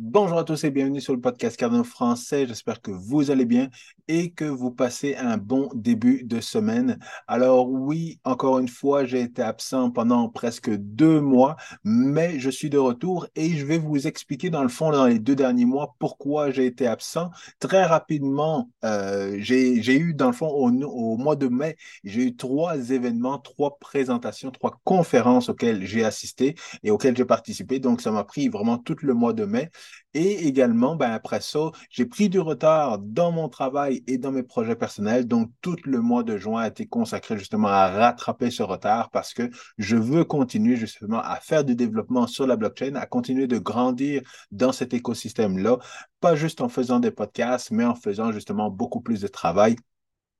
Bonjour à tous et bienvenue sur le podcast Cardano français. J'espère que vous allez bien et que vous passez un bon début de semaine. Alors oui, encore une fois, j'ai été absent pendant presque deux mois, mais je suis de retour et je vais vous expliquer dans le fond, dans les deux derniers mois, pourquoi j'ai été absent. Très rapidement, euh, j'ai eu dans le fond au mois de mai, j'ai eu trois événements, trois présentations, trois conférences auxquelles j'ai assisté et auxquelles j'ai participé. Donc ça m'a pris vraiment tout le mois de mai. Et également, ben, après ça, j'ai pris du retard dans mon travail et dans mes projets personnels. Donc, tout le mois de juin a été consacré justement à rattraper ce retard parce que je veux continuer justement à faire du développement sur la blockchain, à continuer de grandir dans cet écosystème-là, pas juste en faisant des podcasts, mais en faisant justement beaucoup plus de travail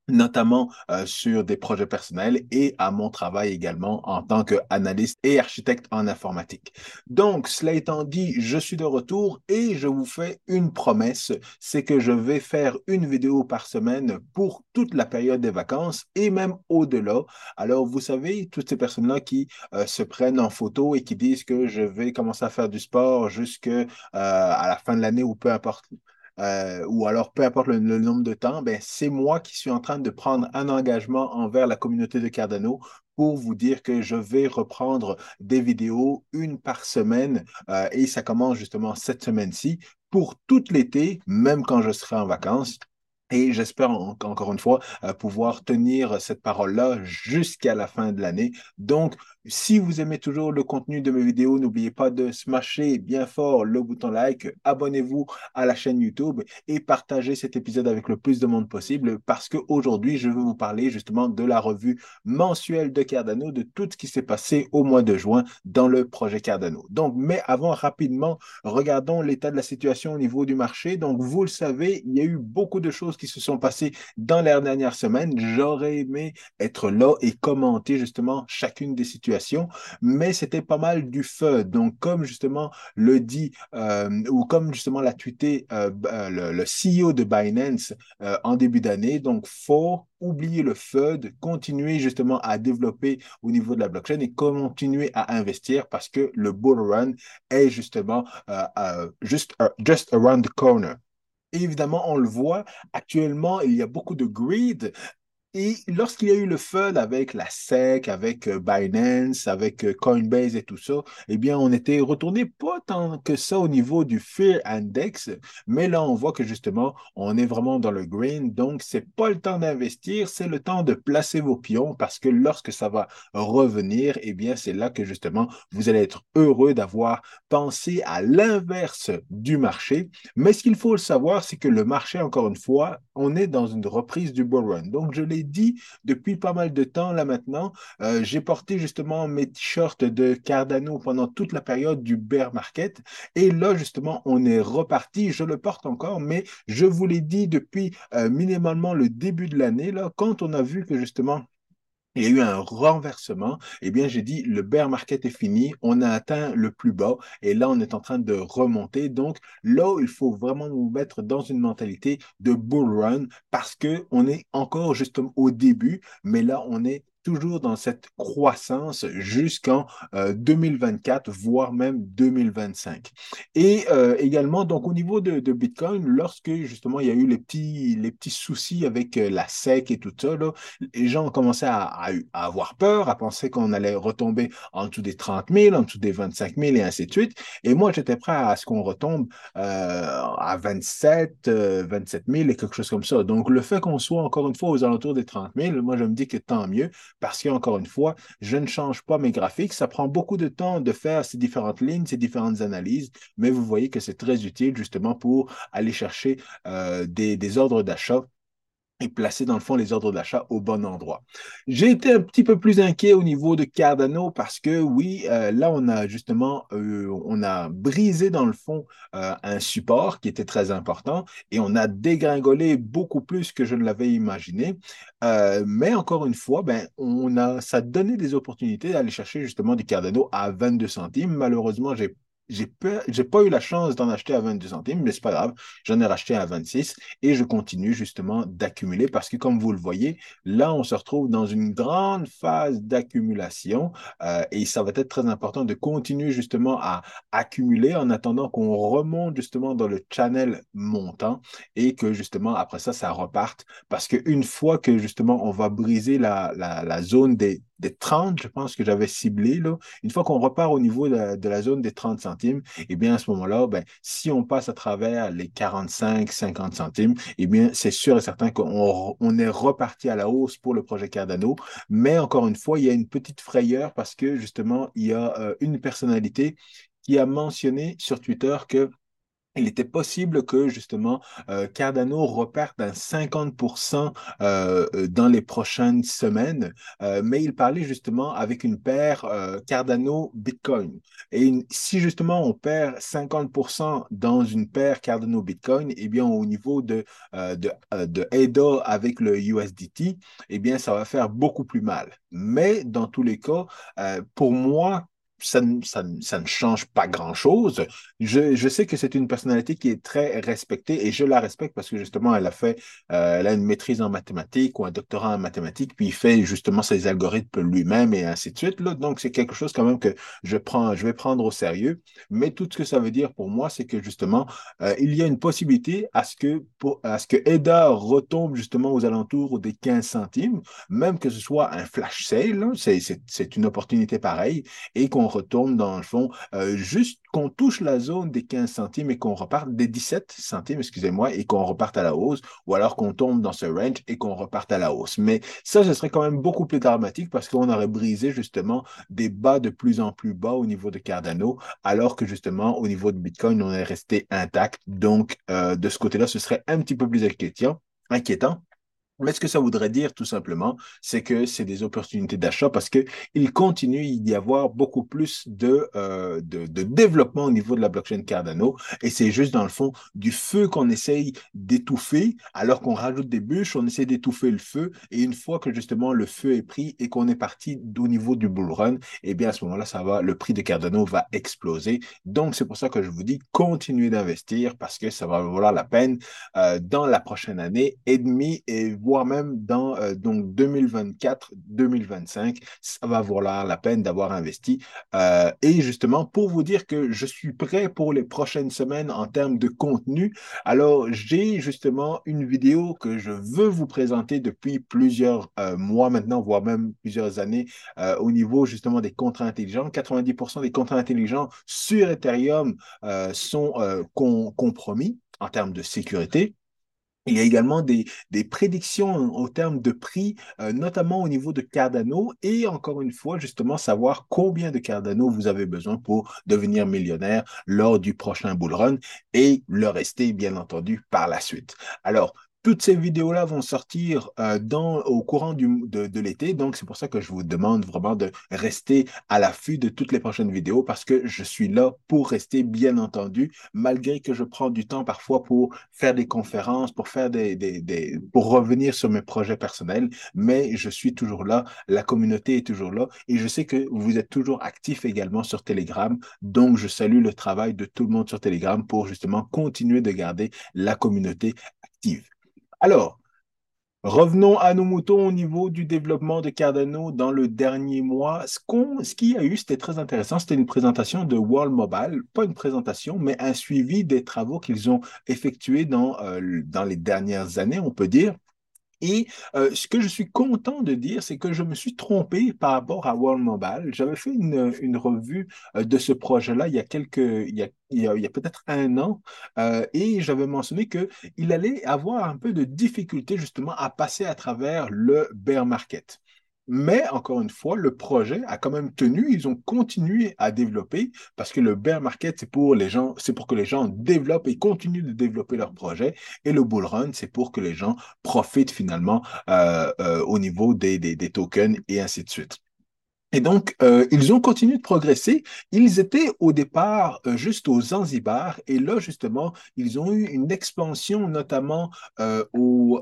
notamment euh, sur des projets personnels et à mon travail également en tant qu'analyste et architecte en informatique. Donc, cela étant dit, je suis de retour et je vous fais une promesse, c'est que je vais faire une vidéo par semaine pour toute la période des vacances et même au-delà. Alors, vous savez, toutes ces personnes-là qui euh, se prennent en photo et qui disent que je vais commencer à faire du sport jusqu'à euh, la fin de l'année ou peu importe euh, ou alors peu importe le, nombre de temps, ben, c'est moi qui suis en train de prendre un engagement envers la communauté de Cardano pour vous dire que je vais reprendre des vidéos une par semaine euh, et ça commence justement cette semaine-ci pour tout l'été, même quand je serai en vacances. Et j'espère encore une fois euh, pouvoir tenir cette parole-là jusqu'à la fin de l'année. Donc, si vous aimez toujours le contenu de mes vidéos, n'oubliez pas de smasher bien fort le bouton like, abonnez-vous à la chaîne YouTube et partagez cet épisode avec le plus de monde possible parce qu'aujourd'hui, je vais vous parler justement de la revue mensuelle de Cardano, de tout ce qui s'est passé au mois de juin dans le projet Cardano. Donc, mais avant, rapidement, regardons l'état de la situation au niveau du marché. Donc, vous le savez, il y a eu beaucoup de choses qui se sont passées dans les dernières semaines. J'aurais aimé être là et commenter justement chacune des situations mais c'était pas mal du feu. Donc, comme justement le dit, euh, ou comme justement l'a tweeté euh, euh, le, CEO de Binance en début d'année, donc faut oublier le FUD, continuer justement à développer au niveau de la blockchain et continuer à investir parce que le bull run est justement juste just around the corner. évidemment, on le voit, actuellement, il y a beaucoup de greed et lorsqu'il y a eu le fun avec la SEC, avec euh, Binance, avec euh, Coinbase et tout ça, eh bien, on était retourné pas tant que ça au niveau du Fear Index, mais là, on voit que justement, on est vraiment dans le green. Donc, c'est pas le temps d'investir, c'est le temps de placer vos pions parce que lorsque ça va revenir, eh bien, c'est là que justement, vous allez être heureux d'avoir pensé à l'inverse du marché. Mais ce qu'il faut le savoir, c'est que le marché, encore une fois, on est dans une reprise du bull run. Donc, je l'ai dit depuis pas mal de temps là maintenant. Euh, j'ai porté justement mes t-shirts de Cardano pendant toute la période du bear market. Et là, justement, on est reparti. Je le porte encore, mais je vous l'ai dit depuis euh, minimalement le début de l'année, là, quand on a vu que justement il y a eu un renversement, eh bien, j'ai dit, le bear market est fini, on a atteint le plus bas. Et là, on est en train de remonter. Donc, là, il faut vraiment nous mettre dans une mentalité de bull run parce qu'on est encore justement au début, mais là, on est toujours dans cette croissance jusqu'en 2024, euh, voire même 2025. Et euh, également, donc au niveau de, Bitcoin, lorsque justement il y a eu les petits, les petits soucis avec euh, la SEC et tout ça, là, les gens ont commencé à, à, avoir peur, à penser qu'on allait retomber en dessous des 30 000, en dessous des 25 000 et ainsi de suite. Et moi, j'étais prêt à ce qu'on retombe à 27, 27 000 et quelque chose comme ça. Donc, le fait qu'on soit encore une fois aux alentours des 30 000, moi, je me dis que tant mieux parce qu'encore une fois, je ne change pas mes graphiques. Ça prend beaucoup de temps de faire ces différentes lignes, ces différentes analyses, mais vous voyez que c'est très utile justement pour aller chercher euh, des ordres d'achat et placer dans le fond les ordres d'achat au bon endroit. J'ai été un petit peu plus inquiet au niveau de Cardano parce que oui, euh, là on a justement euh, on a brisé dans le fond euh, un support qui était très important et on a dégringolé beaucoup plus que je ne l'avais imaginé. mais encore une fois, ben on a ça donnait des opportunités d'aller chercher justement du Cardano à 22 centimes. Malheureusement, j'ai j'ai pas, pas eu la chance d'en acheter à 22 centimes, mais c'est pas grave. J'en ai racheté à 26 et je continue justement d'accumuler parce que comme vous le voyez, là, on se retrouve dans une grande phase d'accumulation euh, et ça va être très important de continuer justement à accumuler en attendant qu'on remonte justement dans le channel montant et que justement après ça, ça reparte parce qu'une fois que justement on va briser la, la zone des des 30, je pense que j'avais ciblé, là, une fois qu'on repart au niveau de, la zone des 30 centimes, eh bien, à ce moment-là, ben, si on passe à travers les 45, 50 centimes, eh bien, c'est sûr et certain qu'on on est reparti à la hausse pour le projet Cardano. Mais encore une fois, il y a une petite frayeur parce que justement, il y a euh, une personnalité qui a mentionné sur Twitter que il était possible que justement euh, Cardano reparte d'un 50% euh, euh, dans les prochaines semaines, mais il parlait justement avec une paire Cardano Bitcoin. Et si justement on perd 50% dans une paire Cardano Bitcoin, eh bien au niveau de, de, de avec le USDT, eh bien ça va faire beaucoup plus mal. Mais dans tous les cas, pour moi, ça, ne change pas grand-chose. Je, sais que c'est une personnalité qui est très respectée et je la respecte parce que justement, elle a fait, euh, elle a une maîtrise en mathématiques ou un doctorat en mathématiques, puis il fait justement ses algorithmes lui-même et ainsi de suite. Donc, c'est quelque chose quand même que je, prends, je vais prendre au sérieux. Mais tout ce que ça veut dire pour moi, c'est que justement, euh, il y a une possibilité à ce que, pour, à ce que EDA retombe justement aux alentours des 15 centimes, même que ce soit un flash sale, c'est une opportunité pareille, et qu'on retourne dans le fond, euh, juste qu'on touche la zone des 15 centimes et qu'on reparte des 17 centimes, excusez-moi, et qu'on reparte à la hausse, ou alors qu'on tombe dans ce range et qu'on reparte à la hausse. Mais ça, ce serait quand même beaucoup plus dramatique parce qu'on aurait brisé justement des bas de plus en plus bas au niveau de Cardano, alors que justement au niveau de Bitcoin, on est resté intact. Donc, euh, de ce côté-là, ce serait un petit peu plus inquiétant. inquiétant. Mais ce que ça voudrait dire, tout simplement, c'est que c'est des opportunités d'achat parce qu'il continue d'y avoir beaucoup plus de, euh, de, de, développement au niveau de la blockchain Cardano. Et c'est juste, dans le fond, du feu qu'on essaye d'étouffer. Alors qu'on rajoute des bûches, on essaie d'étouffer le feu. Et une fois que, justement, le feu est pris et qu'on est parti au niveau du bull run, eh bien, à ce moment-là, ça va, le prix de Cardano va exploser. Donc, c'est pour ça que je vous dis, continuez d'investir parce que ça va valoir la peine euh, dans la prochaine année et demie voire même dans euh, donc 2024-2025, ça va valoir la peine d'avoir investi. Euh, et justement, pour vous dire que je suis prêt pour les prochaines semaines en termes de contenu, alors j'ai justement une vidéo que je veux vous présenter depuis plusieurs euh, mois maintenant, voire même plusieurs années, au niveau justement des contrats intelligents. 90% des contrats intelligents sur Ethereum sont compromis en termes de sécurité. Il y a également des, prédictions au terme de prix, euh, notamment au niveau de Cardano, et encore une fois, justement, savoir combien de Cardano vous avez besoin pour devenir millionnaire lors du prochain bull run et le rester, bien entendu, par la suite. Alors, toutes ces vidéos-là vont sortir euh, dans, au courant du, de, l'été, donc c'est pour ça que je vous demande vraiment de rester à l'affût de toutes les prochaines vidéos parce que je suis là pour rester, bien entendu, malgré que je prends du temps parfois pour faire des conférences, pour faire des, des, des pour revenir sur mes projets personnels, mais je suis toujours là, la communauté est toujours là et je sais que vous êtes toujours actifs également sur Telegram, donc je salue le travail de tout le monde sur Telegram pour justement continuer de garder la communauté active. Alors, revenons à nos moutons au niveau du développement de Cardano dans le dernier mois. Ce qu'il y a eu, c'était très intéressant. C'était une présentation de World Mobile, pas une présentation, mais un suivi des travaux qu'ils ont effectués dans, euh, dans les dernières années, on peut dire. Et euh, ce que je suis content de dire, c'est que je me suis trompé par rapport à World Mobile. J'avais fait une, revue euh, de ce projet-là il y a quelques, il y a peut-être un an, euh, et j'avais mentionné qu'il allait avoir un peu de difficulté justement à passer à travers le bear market. Mais encore une fois, le projet a quand même tenu. Ils ont continué à développer parce que le bear market, c'est pour les gens, c'est pour que les gens développent et continuent de développer leur projet. Et le bull run, c'est pour que les gens profitent finalement euh, euh, au niveau des, des, tokens et ainsi de suite. Et donc, euh, ils ont continué de progresser. Ils étaient au départ juste aux Zanzibar, et là, justement, ils ont eu une expansion, notamment au,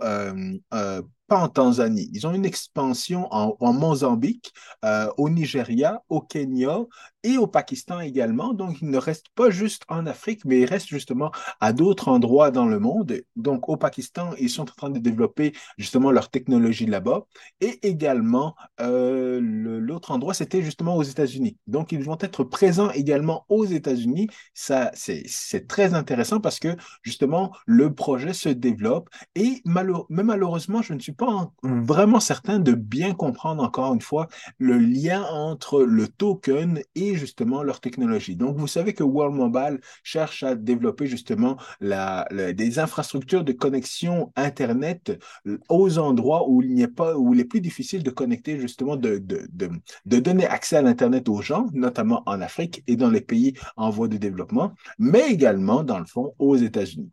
pas en Tanzanie. Ils ont une expansion en, Mozambique, euh, au Nigeria, au Kenya et au Pakistan également. Donc, ils ne restent pas juste en Afrique, mais ils restent justement à d'autres endroits dans le monde. Donc, au Pakistan, ils sont en train de développer justement leur technologie là-bas. Et également, euh, l'autre endroit, c'était justement aux États-Unis. Donc, ils vont être présents également aux États-Unis. Ça, c'est très intéressant parce que justement, le projet se développe. Et mais malheureusement, je ne suis pas vraiment certain de bien comprendre encore une fois le lien entre le token et justement leur technologie. Donc, vous savez que World Mobile cherche à développer justement la, des infrastructures de connexion Internet aux endroits où il n'y a pas, où il est plus difficile de connecter justement, de, de, de, de donner accès à l'Internet aux gens, notamment en Afrique et dans les pays en voie de développement, mais également, dans le fond, aux États-Unis.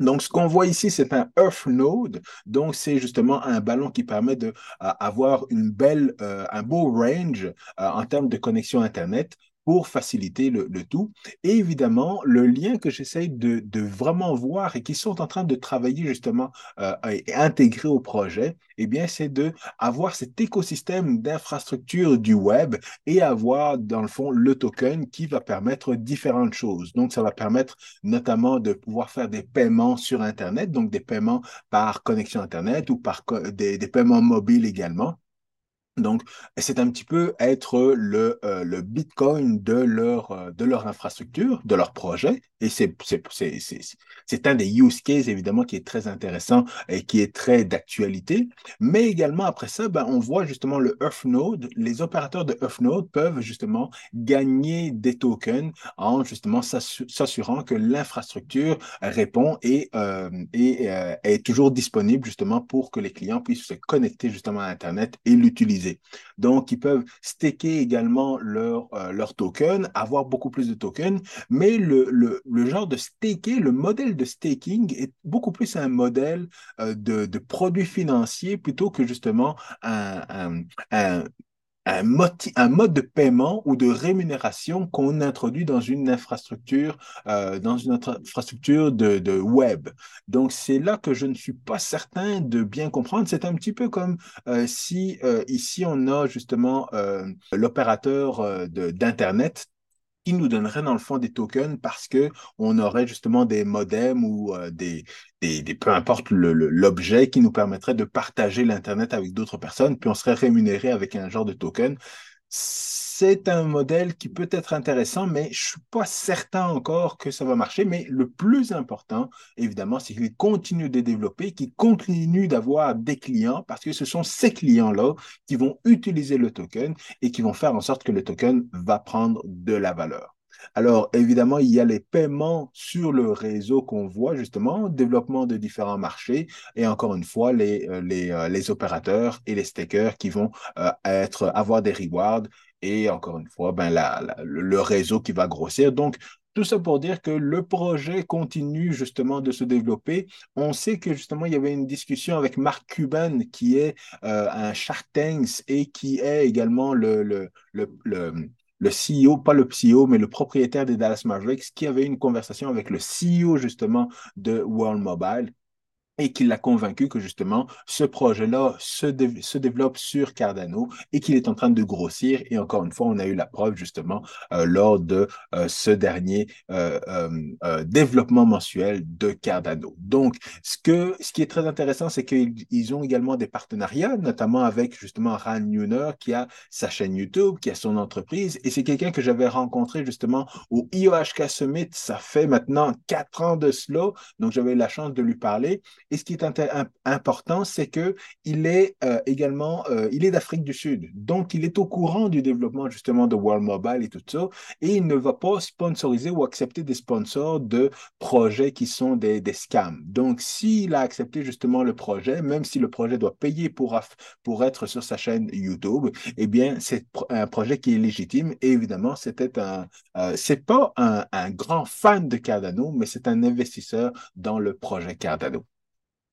Donc, ce qu'on voit ici, c'est un Earth Node. Donc, c'est justement un ballon qui permet d'avoir une belle, euh, un beau range euh, en termes de connexion Internet pour faciliter le, tout. Et évidemment, le lien que j'essaye de, vraiment voir et qui sont en train de travailler justement euh, et intégrer au projet, eh c'est de avoir cet écosystème d'infrastructure du web et avoir, dans le fond, le token qui va permettre différentes choses. Donc, ça va permettre notamment de pouvoir faire des paiements sur Internet, donc des paiements par connexion Internet ou par des paiements mobiles également. Donc, c'est un petit peu être le, euh, le Bitcoin de leur, euh, de leur infrastructure, de leur projet. Et c'est un des use cases, évidemment, qui est très intéressant et qui est très d'actualité. Mais également, après ça, ben, on voit justement le Earthnode. Les opérateurs de Earthnode peuvent justement gagner des tokens en justement s'assurant que l'infrastructure répond et, euh, et est toujours disponible justement pour que les clients puissent se connecter justement à Internet et l'utiliser. Donc, ils peuvent staker également leur, euh, leur token, avoir beaucoup plus de tokens, mais le, genre de staker, le modèle de staking est beaucoup plus un modèle euh, de, de produit financier plutôt que justement un, mode de paiement ou de rémunération qu'on introduit dans une infrastructure, euh, dans une infrastructure de, web. Donc, c'est là que je ne suis pas certain de bien comprendre. C'est un petit peu comme euh, si euh, ici, on a justement l'opérateur d'Internet qui nous donnerait dans le fond des tokens parce que on aurait justement des modems ou euh, des, des, peu importe l'objet qui nous permettrait de partager l'Internet avec d'autres personnes, puis on serait rémunéré avec un genre de token c'est un modèle qui peut être intéressant, mais je ne suis pas certain encore que ça va marcher. Mais le plus important, évidemment, c'est qu'il continue de développer, qu'il continue d'avoir des clients, parce que ce sont ces clients-là qui vont utiliser le token et qui vont faire en sorte que le token va prendre de la valeur. Alors, évidemment, il y a les paiements sur le réseau qu'on voit, justement, développement de différents marchés et encore une fois, les, euh, euh, opérateurs et les stakers qui vont euh, avoir des rewards et encore une fois, ben, le réseau qui va grossir. Donc, tout ça pour dire que le projet continue justement de se développer. On sait que justement, il y avait une discussion avec Mark Cuban, qui est un Shark et qui est également le, le, le le CEO, pas le CEO, mais le propriétaire des Dallas Mavericks, qui avait une conversation avec le CEO justement de World Mobile et qui l'a convaincu que justement ce projet-là se, se, développe sur Cardano et qu'il est en train de grossir. Et encore une fois, on a eu la preuve justement euh, lors de euh, ce dernier euh, développement mensuel de Cardano. Donc, ce, que, ce qui est très intéressant, c'est qu'ils ont également des partenariats, notamment avec justement Ran Neuner qui a sa chaîne YouTube, qui a son entreprise. Et c'est quelqu'un que j'avais rencontré justement au IOHK Summit. Ça fait maintenant quatre ans de cela. Donc, j'avais la chance de lui parler. Et ce qui est important, c'est que il est euh, également, euh, il est d'Afrique du Sud, donc il est au courant du développement justement de World Mobile et tout ça, et il ne va pas sponsoriser ou accepter des sponsors de projets qui sont des, des scams. Donc, s'il a accepté justement le projet, même si le projet doit payer pour, pour être sur sa chaîne YouTube, eh bien, c'est un projet qui est légitime. Et évidemment, c'était un, euh, c'est pas un grand fan de Cardano, mais c'est un investisseur dans le projet Cardano.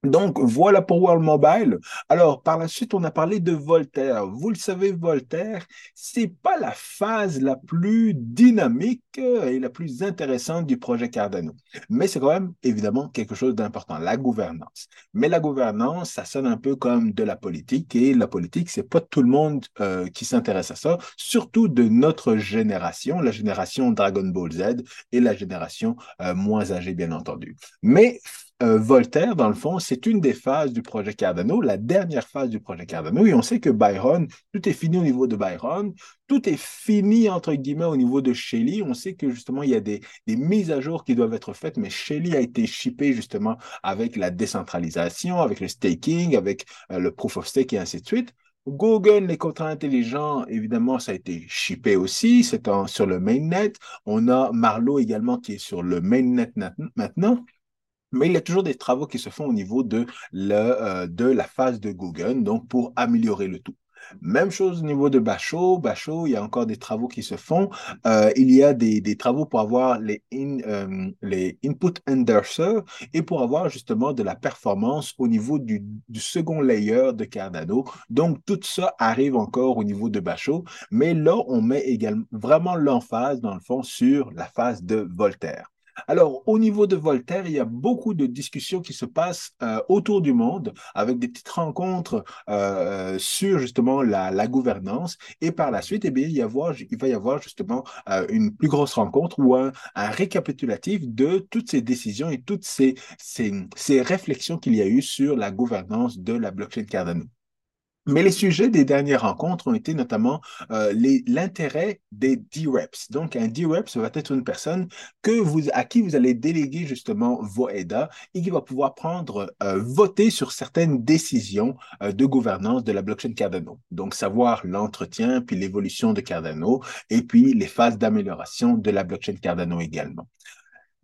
Donc, voilà pour World Mobile. Alors, par la suite, on a parlé de Voltaire. Vous le savez, Voltaire, c'est pas la phase la plus dynamique et la plus intéressante du projet Cardano. Mais c'est quand même, évidemment, quelque chose d'important, la gouvernance. Mais la gouvernance, ça sonne un peu comme de la politique et la politique, c'est pas tout le monde euh, qui s'intéresse à ça, surtout de notre génération, la génération Dragon Ball Z et la génération euh, moins âgée, bien entendu. Mais euh, Voltaire, dans le fond, c'est une des phases du projet Cardano, la dernière phase du projet Cardano. Et on sait que Byron, tout est fini au niveau de Byron, tout est fini, entre guillemets, au niveau de Shelley. On sait que justement, il y a des, mises à jour qui doivent être faites, mais Shelley a été shippé justement avec la décentralisation, avec le staking, avec euh, le proof of stake et ainsi de suite. Google, les contrats intelligents, évidemment, ça a été shippé aussi, c'est sur le mainnet. On a Marlowe également qui est sur le mainnet maintenant. Mais il y a toujours des travaux qui se font au niveau de, euh, de la phase de Google, donc pour améliorer le tout. Même chose au niveau de Bachot. Bachot, il y a encore des travaux qui se font. Euh, il y a des, des, travaux pour avoir les, euh, les input endorsers et pour avoir justement de la performance au niveau du, du, second layer de Cardano. Donc, tout ça arrive encore au niveau de Bachot. Mais là, on met également vraiment l'emphase, dans le fond, sur la phase de Voltaire. Alors, au niveau de Voltaire, il y a beaucoup de discussions qui se passent euh, autour du monde avec des petites rencontres euh, sur justement la, gouvernance. Et par la suite, eh bien, il, va y avoir justement euh, une plus grosse rencontre ou un, récapitulatif de toutes ces décisions et toutes ces, ces réflexions qu'il y a eu sur la gouvernance de la blockchain Cardano. Mais les sujets des dernières rencontres ont été notamment euh, l'intérêt des D-Reps. Donc, un D-Reps va être une personne que vous, à qui vous allez déléguer justement vos EDA et qui va pouvoir prendre, euh, voter sur certaines décisions euh, de gouvernance de la blockchain Cardano. Donc, savoir l'entretien, puis l'évolution de Cardano, et puis les phases d'amélioration de la blockchain Cardano également.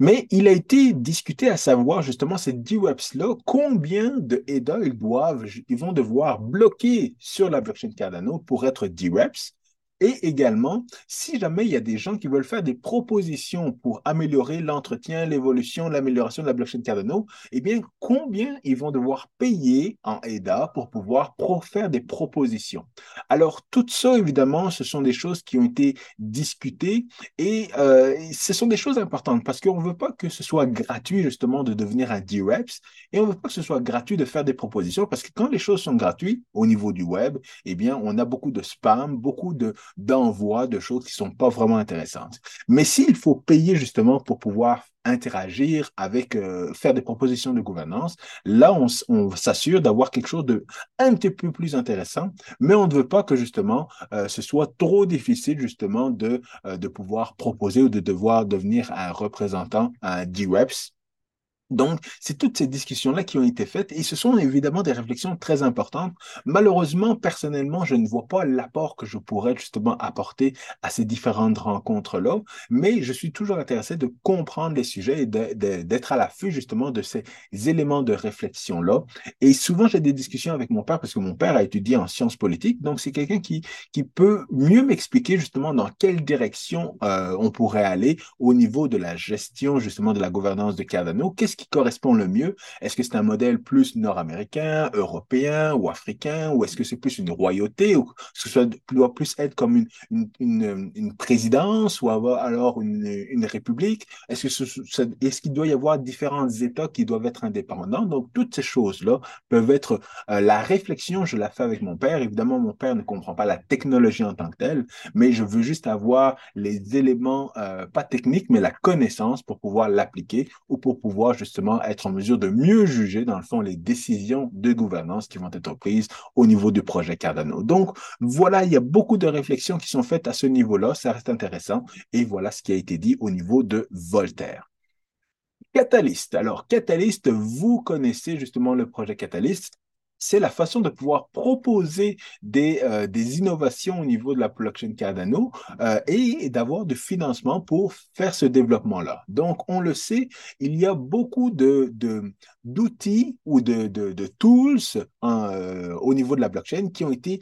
Mais il a été discuté à savoir justement ces D-Reps-là, combien de EDA ils doivent, vont devoir bloquer sur la blockchain Cardano pour être D-Reps et également, si jamais il y a des gens qui veulent faire des propositions pour améliorer l'entretien, l'évolution, l'amélioration de la blockchain Cardano, eh bien, combien ils vont devoir payer en EDA pour pouvoir faire des propositions? Alors, tout ça, évidemment, ce sont des choses qui ont été discutées et euh, ce sont des choses importantes parce qu'on ne veut pas que ce soit gratuit, justement, de devenir un D-Reps et on ne veut pas que ce soit gratuit de faire des propositions parce que quand les choses sont gratuites au niveau du web, eh bien, on a beaucoup de spam, beaucoup de, d'envoi de choses qui ne sont pas vraiment intéressantes. Mais s'il faut payer justement pour pouvoir interagir avec, euh, faire des propositions de gouvernance, là, on, s'assure d'avoir quelque chose de un petit peu plus intéressant, mais on ne veut pas que justement euh, ce soit trop difficile justement de, euh, de pouvoir proposer ou de devoir devenir un représentant, D-Reps donc, c'est toutes ces discussions-là qui ont été faites et ce sont évidemment des réflexions très importantes. Malheureusement, personnellement, je ne vois pas l'apport que je pourrais justement apporter à ces différentes rencontres-là, mais je suis toujours intéressé de comprendre les sujets et d'être à l'affût justement de ces éléments de réflexion-là. Et souvent, j'ai des discussions avec mon père parce que mon père a étudié en sciences politiques, donc c'est quelqu'un qui, peut mieux m'expliquer justement dans quelle direction euh, on pourrait aller au niveau de la gestion justement de la gouvernance de Cardano. Qu'est-ce correspond le mieux? Est-ce que c'est un modèle plus nord-américain, européen ou africain, ou est-ce que c'est plus une royauté, ou est-ce que ça doit plus être comme une, une, présidence ou alors une, république? Est-ce que est-ce qu'il doit y avoir différents États qui doivent être indépendants? Donc, toutes ces choses-là peuvent être euh, la réflexion, je la fais avec mon père. Évidemment, mon père ne comprend pas la technologie en tant que telle, mais je veux juste avoir les éléments, euh, pas techniques, mais la connaissance pour pouvoir l'appliquer ou pour pouvoir justement être en mesure de mieux juger, dans le fond, les décisions de gouvernance qui vont être prises au niveau du projet Cardano. Donc, voilà, il y a beaucoup de réflexions qui sont faites à ce niveau-là. Ça reste intéressant. Et voilà ce qui a été dit au niveau de Voltaire. Catalyst. Alors, Catalyst, vous connaissez justement le projet Catalyst c'est la façon de pouvoir proposer des, euh, des, innovations au niveau de la blockchain Cardano euh, et d'avoir du financement pour faire ce développement-là. Donc, on le sait, il y a beaucoup de, d'outils ou de, de, de, tools hein, euh, au niveau de la blockchain qui ont été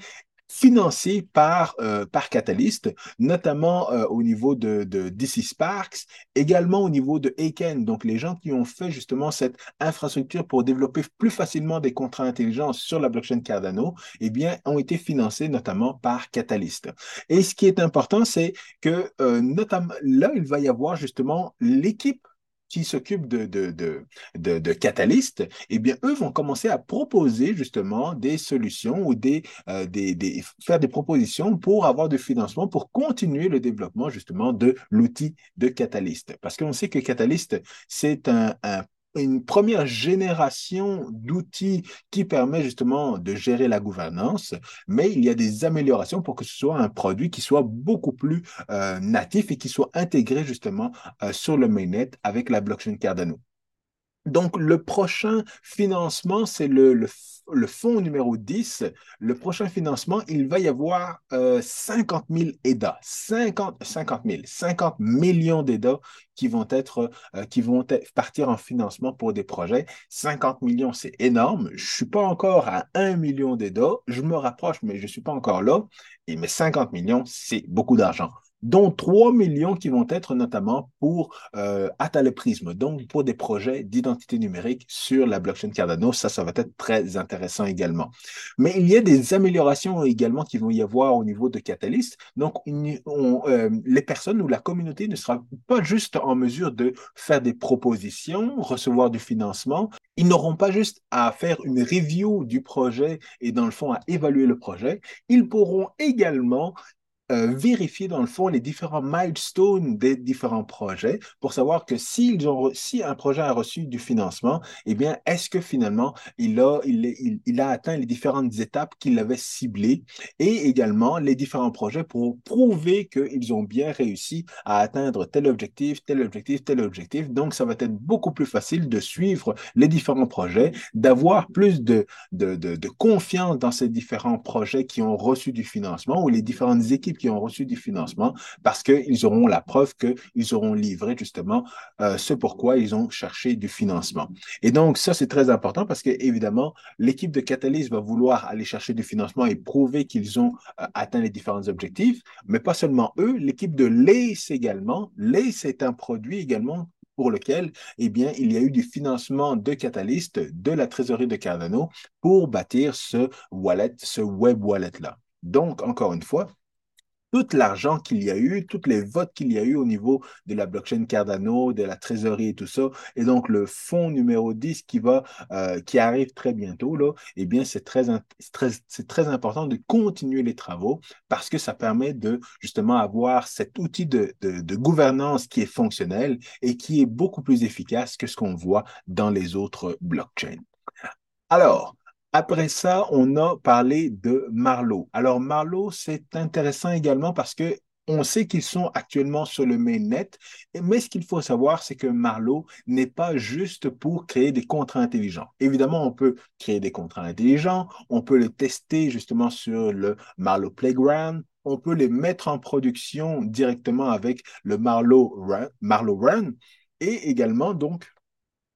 financés par, euh, par Catalyst, notamment euh, au niveau de, de DC Sparks, également au niveau de Aiken. Donc, les gens qui ont fait justement cette infrastructure pour développer plus facilement des contrats intelligents sur la blockchain Cardano, eh bien, ont été financés notamment par Catalyst. Et ce qui est important, c'est que euh, notamment là, il va y avoir justement l'équipe qui s'occupent de, de, de, de, de Catalyst, eh bien, eux vont commencer à proposer justement des solutions ou des, euh, des, faire des propositions pour avoir du financement pour continuer le développement justement de l'outil de Catalyst. Parce qu'on sait que Catalyst, c'est un une première génération d'outils qui permet justement de gérer la gouvernance, mais il y a des améliorations pour que ce soit un produit qui soit beaucoup plus euh, natif et qui soit intégré justement euh, sur le mainnet avec la blockchain Cardano. Donc, le prochain financement, c'est le, fonds numéro 10. Le prochain financement, il va y avoir euh, 50 000 EDA, 50, 50 000, 50 millions d'EDA qui vont être, euh, qui vont partir en financement pour des projets. 50 millions, c'est énorme. Je ne suis pas encore à 1 million d'EDA. Je me rapproche, mais je ne suis pas encore là. Et mais 50 millions, c'est beaucoup d'argent dont 3 millions qui vont être notamment pour euh, donc pour des projets d'identité numérique sur la blockchain Cardano. Ça, ça va être très intéressant également. Mais il y a des améliorations également qui vont y avoir au niveau de Catalyst. Donc, on, euh, les personnes ou la communauté ne sera pas juste en mesure de faire des propositions, recevoir du financement. Ils n'auront pas juste à faire une review du projet et dans le fond à évaluer le projet. Ils pourront également euh, vérifier dans le fond les différents milestones des différents projets pour savoir que ont, si un projet a reçu du financement, eh bien, est-ce que finalement il a, il, a atteint les différentes étapes qu'il avait ciblées et également les différents projets pour prouver qu'ils ont bien réussi à atteindre tel objectif, tel objectif, tel objectif. Donc, ça va être beaucoup plus facile de suivre les différents projets, d'avoir plus de, de confiance dans ces différents projets qui ont reçu du financement ou les différentes équipes qui ont reçu du financement parce qu'ils auront la preuve qu'ils auront livré justement euh, ce pourquoi ils ont cherché du financement. Et donc, ça, c'est très important parce que, évidemment, l'équipe de Catalyst va vouloir aller chercher du financement et prouver qu'ils ont euh, atteint les différents objectifs, mais pas seulement eux, l'équipe de Lace également. Lace est un produit également pour lequel, eh bien, il y a eu du financement de Catalyst, de la trésorerie de Cardano, pour bâtir ce wallet, ce web wallet-là. Donc, encore une fois, tout l'argent qu'il y a eu, tous les votes qu'il y a eu au niveau de la blockchain Cardano, de la trésorerie et tout ça, et donc le fonds numéro 10 qui va, euh, qui arrive très bientôt, là, eh bien, c'est très, très, très important de continuer les travaux parce que ça permet de justement avoir cet outil de, de, de gouvernance qui est fonctionnel et qui est beaucoup plus efficace que ce qu'on voit dans les autres blockchains. Alors, après ça, on a parlé de Marlowe. Alors, Marlowe, c'est intéressant également parce que on sait qu'ils sont actuellement sur le mainnet, mais ce qu'il faut savoir, c'est que Marlowe n'est pas juste pour créer des contrats intelligents. Évidemment, on peut créer des contrats intelligents, on peut les tester justement sur le Marlowe Playground, on peut les mettre en production directement avec le Marlowe Run, Marlowe Run et également donc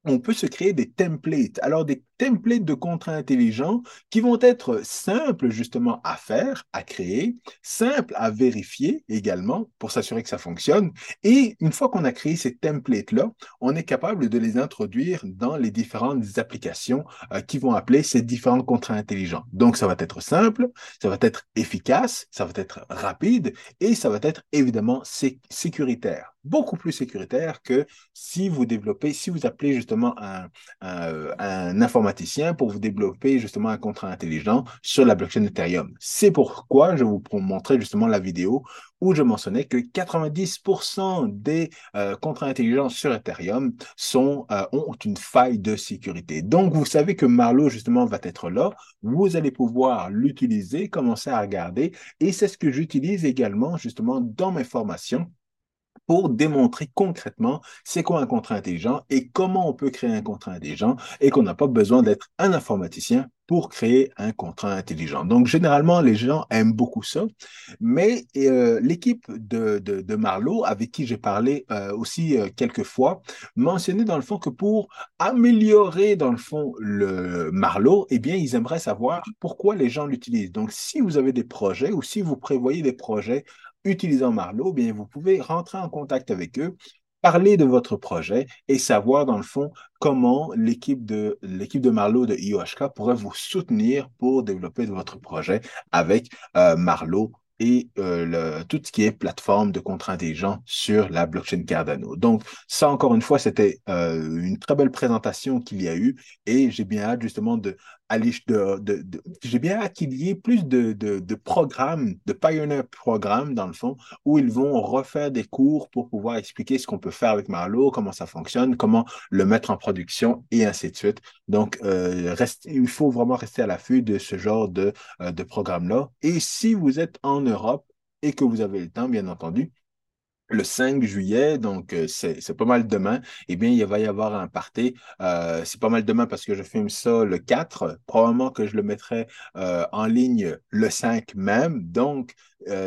on peut se créer des templates. Alors, des templates de contrats intelligents qui vont être simples justement à faire, à créer, simples à vérifier également pour s'assurer que ça fonctionne. Et une fois qu'on a créé ces templates-là, on est capable de les introduire dans les différentes applications euh, qui vont appeler ces différents contrats intelligents. Donc, ça va être simple, ça va être efficace, ça va être rapide et ça va être évidemment sécuritaire beaucoup plus sécuritaire que si vous développez, si vous appelez justement un, un, informaticien pour vous développer justement un contrat intelligent sur la blockchain Ethereum. C'est pourquoi je vous montrer justement la vidéo où je mentionnais que 90% des euh, contrats intelligents sur Ethereum euh, ont une faille de sécurité. Donc, vous savez que Marlowe, justement, va être là. Vous allez pouvoir l'utiliser, commencer à regarder. Et c'est ce que j'utilise également, justement, dans mes formations pour démontrer concrètement c'est quoi un contrat intelligent et comment on peut créer un contrat intelligent et qu'on n'a pas besoin d'être un informaticien pour créer un contrat intelligent. Donc, généralement, les gens aiment beaucoup ça, mais euh, l'équipe de, de, Marlowe, avec qui j'ai parlé euh, aussi euh, quelques fois, mentionnait dans le fond que pour améliorer, dans le fond, le Marlowe, eh bien, ils aimeraient savoir pourquoi les gens l'utilisent. Donc, si vous avez des projets ou si vous prévoyez des projets utilisant Marlowe, bien, vous pouvez rentrer en contact avec eux, parler de votre projet et savoir, dans le fond, comment l'équipe de, l'équipe de Marlowe de IOHK pourrait vous soutenir pour développer votre projet avec euh, Marlowe et euh, le, tout ce qui est plateforme de contrats intelligents sur la blockchain Cardano. Donc, ça, encore une fois, c'était euh, une très belle présentation qu'il y a eu et j'ai bien hâte justement de de, de, de j'ai bien hâte qu'il y ait plus de, de, programmes, de pioneer programmes dans le fond, où ils vont refaire des cours pour pouvoir expliquer ce qu'on peut faire avec Marlowe, comment ça fonctionne, comment le mettre en production et ainsi de suite. Donc, euh, il faut vraiment rester à l'affût de ce genre de, de programme-là. Et si vous êtes en Europe et que vous avez le temps, bien entendu, le 5 juillet, donc euh, c'est pas mal demain, eh bien, il va y avoir un party. Euh, c'est pas mal demain parce que je filme ça le 4. Probablement que je le mettrai euh, en ligne le 5 même. Donc,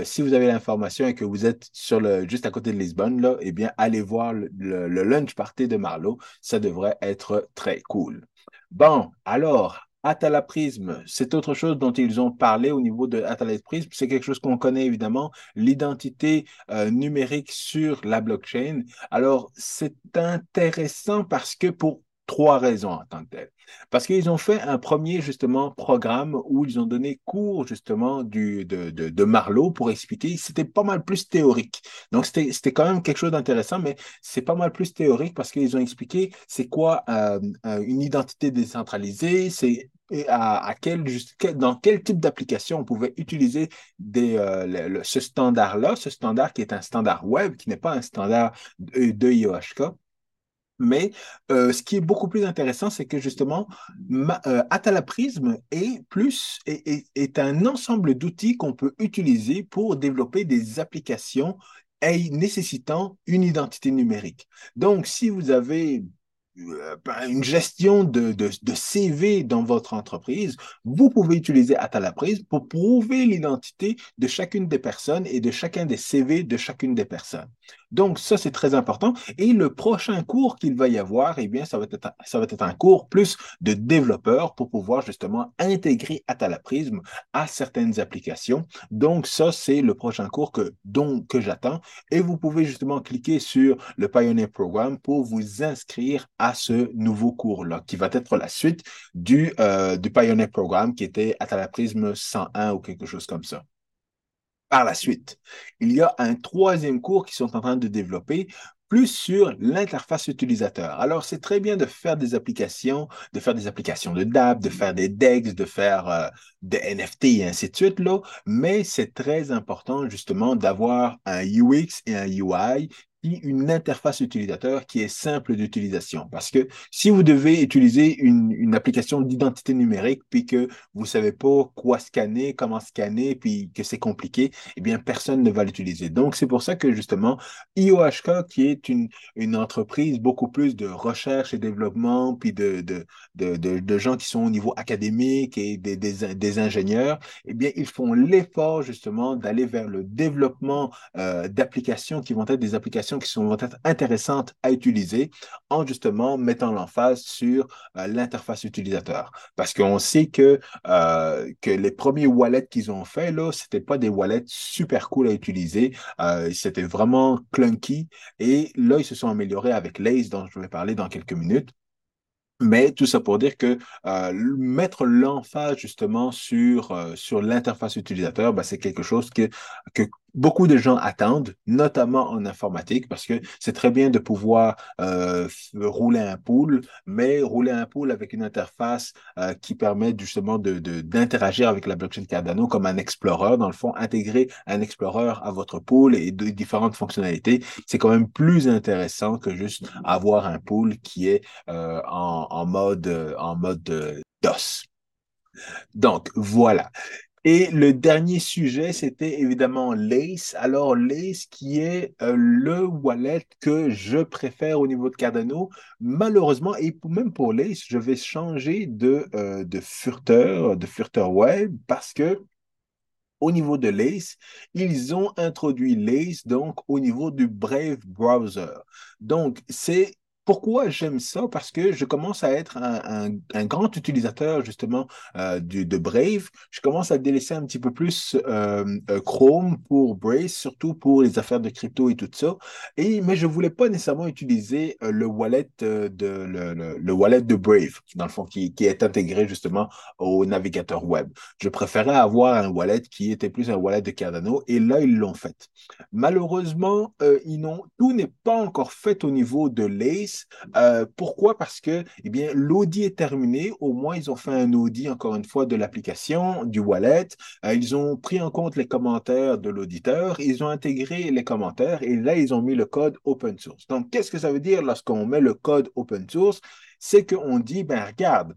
si vous avez l'information et que vous êtes sur le, juste à côté de Lisbonne, là, eh bien, allez voir le, le lunch party de Marlowe. Ça devrait être très cool. Bon, alors, Atalaprisme, c'est autre chose dont ils ont parlé au niveau de Atalaprisme. C'est quelque chose qu'on connaît évidemment, l'identité euh, numérique sur la blockchain. Alors, c'est intéressant parce que pour trois raisons en tant que telles. Parce qu'ils ont fait un premier, justement, programme où ils ont donné cours, justement, du, de, de, de Marlowe pour expliquer. C'était pas mal plus théorique. Donc, c'était quand même quelque chose d'intéressant, mais c'est pas mal plus théorique parce qu'ils ont expliqué c'est quoi euh, euh, une identité décentralisée, c'est à, dans quel type d'application on pouvait utiliser des, euh, ce standard-là, ce standard qui est un standard web, qui n'est pas un standard de, de IOHK. Mais euh, ce qui est beaucoup plus intéressant, c'est que justement, euh, Atalaprism est plus est, un ensemble d'outils qu'on peut utiliser pour développer des applications nécessitant une identité numérique. Donc, si vous avez euh, ben, une gestion de, de, de, CV dans votre entreprise, vous pouvez utiliser Atalaprise pour prouver l'identité de chacune des personnes et de chacun des CV de chacune des personnes. Donc, ça, c'est très important. Et le prochain cours qu'il va y avoir, eh bien, ça va, être, un cours plus de développeurs pour pouvoir justement intégrer Atalaprisme à certaines applications. Donc, ça, c'est le prochain cours que, que j'attends. Et vous pouvez justement cliquer sur le Pioneer Programme pour vous inscrire à ce nouveau cours-là, qui va être la suite du, euh, du Pioneer Programme qui était Atalaprisme 101 ou quelque chose comme ça par la suite. Il y a un troisième cours qui sont en train de développer plus sur l'interface utilisateur. Alors, c'est très bien de faire des applications, de faire des applications de DApp, de faire des DEX, de faire euh, des NFT et ainsi de suite, là, mais c'est très important justement d'avoir un UX et un UI une interface utilisateur qui est simple d'utilisation. Parce que si vous devez utiliser une, application d'identité numérique, puis que vous ne savez pas quoi scanner, comment scanner, puis que c'est compliqué, eh bien, personne ne va l'utiliser. Donc, c'est pour ça que justement, IOHK, qui est une, une entreprise beaucoup plus de recherche et développement, puis de, de, de, de, gens qui sont au niveau académique et des, des, des ingénieurs, eh bien, ils font l'effort justement d'aller vers le développement euh, d'applications qui vont être des applications qui sont, vont être intéressantes à utiliser en justement mettant l'emphase sur euh, l'interface utilisateur. Parce qu'on sait que, euh, que les premiers wallets qu'ils ont fait, là, c'était pas des wallets super cool à utiliser. Euh, c'était vraiment clunky. Et là, ils se sont améliorés avec Lace, dont je vais parler dans quelques minutes. Mais tout ça pour dire que mettre l'emphase justement sur, sur l'interface utilisateur, ben, c'est quelque chose que beaucoup de gens attendent, notamment en informatique, parce que c'est très bien de pouvoir euh, rouler un pool, mais rouler un pool avec une interface euh, qui permet justement de, d'interagir avec la blockchain Cardano comme un explorer, dans le fond, intégrer un explorer à votre pool et de différentes fonctionnalités, c'est quand même plus intéressant que juste avoir un pool qui est euh, en, en, mode, en mode DOS. Donc, voilà. Et le dernier sujet, c'était évidemment Lace. Alors, Lace, qui est euh, le wallet que je préfère au niveau de Cardano. Malheureusement, et même pour Lace, je vais changer de, euh, de furteur, de web, parce que au niveau de Lace, ils ont introduit Lace donc au niveau du Brave Browser. Donc, c'est pourquoi j'aime ça? Parce que je commence à être un, grand utilisateur justement euh, de Brave. Je commence à délaisser un petit peu plus euh, euh, Chrome pour Brave, surtout pour les affaires de crypto et tout ça. Et, mais je ne voulais pas nécessairement utiliser le wallet de, le, wallet de Brave, dans le fond, qui, est intégré justement au navigateur web. Je préférais avoir un wallet qui était plus un wallet de Cardano et là, ils l'ont fait. Malheureusement, tout n'est pas encore fait au niveau de l'ACE euh, pourquoi? Parce que, eh bien, l'audit est terminé. Au moins, ils ont fait un audit, encore une fois, de l'application, du wallet. Euh, ils ont pris en compte les commentaires de l'auditeur. Ils ont intégré les commentaires et là, ils ont mis le code open source. Donc, qu'est-ce que ça veut dire lorsqu'on met le code open source? C'est qu'on dit, ben, regarde,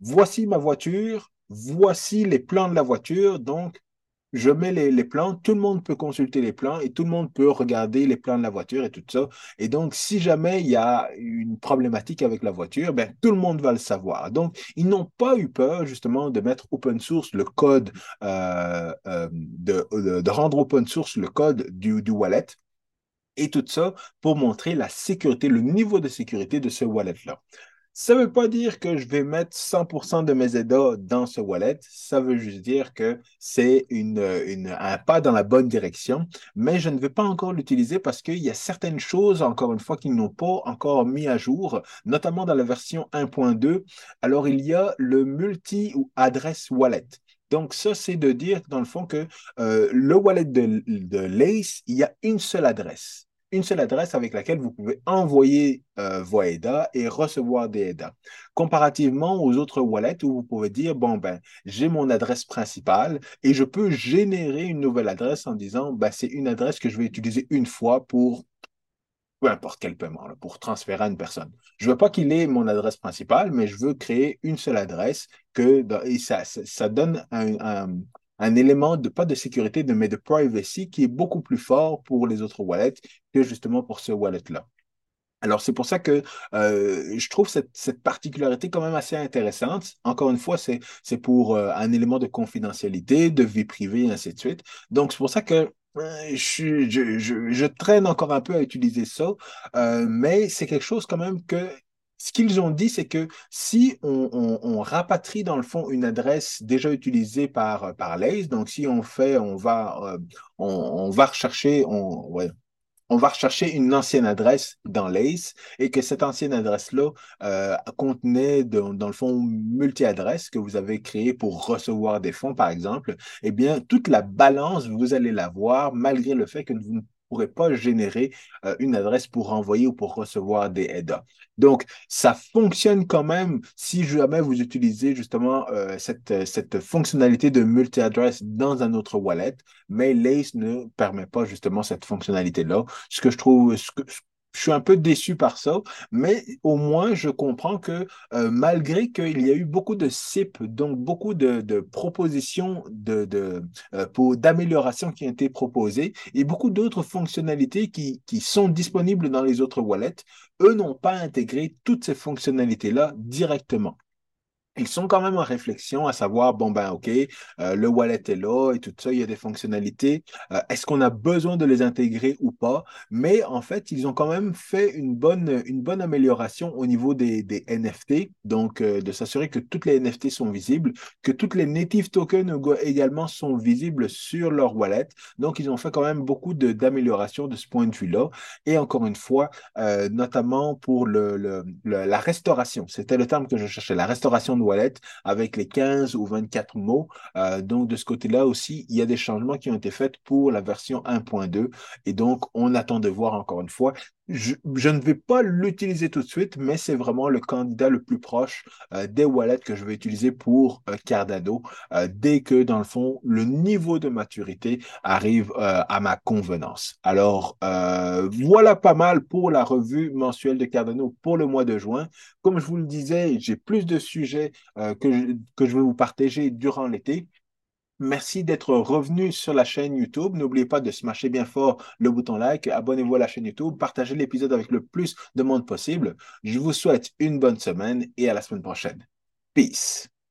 voici ma voiture, voici les plans de la voiture. Donc, je mets les, plans, tout le monde peut consulter les plans et tout le monde peut regarder les plans de la voiture et tout ça. Et donc, si jamais il y a une problématique avec la voiture, ben, tout le monde va le savoir. Donc, ils n'ont pas eu peur justement de mettre open source le code, euh, euh, de, rendre open source le code du wallet et tout ça pour montrer la sécurité, le niveau de sécurité de ce wallet-là. Ça ne veut pas dire que je vais mettre 100% de mes EDA dans ce wallet. Ça veut juste dire que c'est une, un pas dans la bonne direction, mais je ne vais pas encore l'utiliser parce qu'il y a certaines choses, encore une fois, qu'ils n'ont pas encore mis à jour, notamment dans la version 1.2. Alors, il y a le multi ou adresse wallet. Donc, ça, c'est de dire, dans le fond, que euh, le wallet de, de Lace, il y a une seule adresse une seule adresse avec laquelle vous pouvez envoyer euh, vos EDA et recevoir des EDA. Comparativement aux autres wallets où vous pouvez dire, bon, ben, j'ai mon adresse principale et je peux générer une nouvelle adresse en disant, ben, c'est une adresse que je vais utiliser une fois pour peu importe quel paiement, pour transférer à une personne. Je ne veux pas qu'il ait mon adresse principale, mais je veux créer une seule adresse que, et ça, ça, donne un élément de pas de sécurité, mais de privacy qui est beaucoup plus fort pour les autres wallets que justement pour ce wallet-là. Alors, c'est pour ça que euh, je trouve cette, particularité quand même assez intéressante. Encore une fois, c'est pour euh, un élément de confidentialité, de vie privée, et ainsi de suite. Donc, c'est pour ça que euh, je, je, traîne encore un peu à utiliser ça, mais c'est quelque chose quand même que ce qu'ils ont dit, c'est que si on, rapatrie dans le fond une adresse déjà utilisée par, par l'ACE, donc si on fait, on va, euh, on, va rechercher, une ancienne adresse dans l'ACE et que cette ancienne adresse-là euh, contenait, dans le fond, multi-adresses que vous avez créées pour recevoir des fonds, par exemple, eh bien, toute la balance, vous allez la voir malgré le fait que vous ne pourrez pas générer euh, une adresse pour envoyer ou pour recevoir des EDA. Donc, ça fonctionne quand même si jamais vous utilisez justement euh, cette, cette fonctionnalité de multi-adresse dans un autre wallet, mais Lace ne permet pas justement cette fonctionnalité-là. Ce que je trouve, je suis un peu déçu par ça, mais au moins je comprends que euh, malgré qu'il y a eu beaucoup de SIP, donc beaucoup de, propositions de, euh, pour d'amélioration qui ont été proposées et beaucoup d'autres fonctionnalités qui, qui sont disponibles dans les autres wallets, eux n'ont pas intégré toutes ces fonctionnalités-là directement ils sont quand même en réflexion à savoir, bon ben ok, euh, le wallet est là et tout ça, il y a des fonctionnalités. Euh, est-ce qu'on a besoin de les intégrer ou pas? Mais en fait, ils ont quand même fait une bonne, une bonne amélioration au niveau des, NFT, donc euh, de s'assurer que toutes les NFT sont visibles, que toutes les native tokens également sont visibles sur leur wallet. Donc, ils ont fait quand même beaucoup d'améliorations de, ce point de vue-là. Et encore une fois, notamment pour le, le, la restauration, c'était le terme que je cherchais, la restauration de avec les 15 ou 24 mots. Euh, donc, de ce côté-là aussi, il y a des changements qui ont été faits pour la version 1.2. Et donc, on attend de voir encore une fois je, ne vais pas l'utiliser tout de suite, mais c'est vraiment le candidat le plus proche euh, des wallets que je vais utiliser pour euh, Cardano euh, dès que, dans le fond, le niveau de maturité arrive à ma convenance. Alors, voilà pas mal pour la revue mensuelle de Cardano pour le mois de juin. Comme je vous le disais, j'ai plus de sujets que, que je vais vous partager durant l'été. Merci d'être revenu sur la chaîne YouTube. N'oubliez pas de smasher bien fort le bouton like, abonnez-vous à la chaîne YouTube, partagez l'épisode avec le plus de monde possible. Je vous souhaite une bonne semaine et à la semaine prochaine. Peace.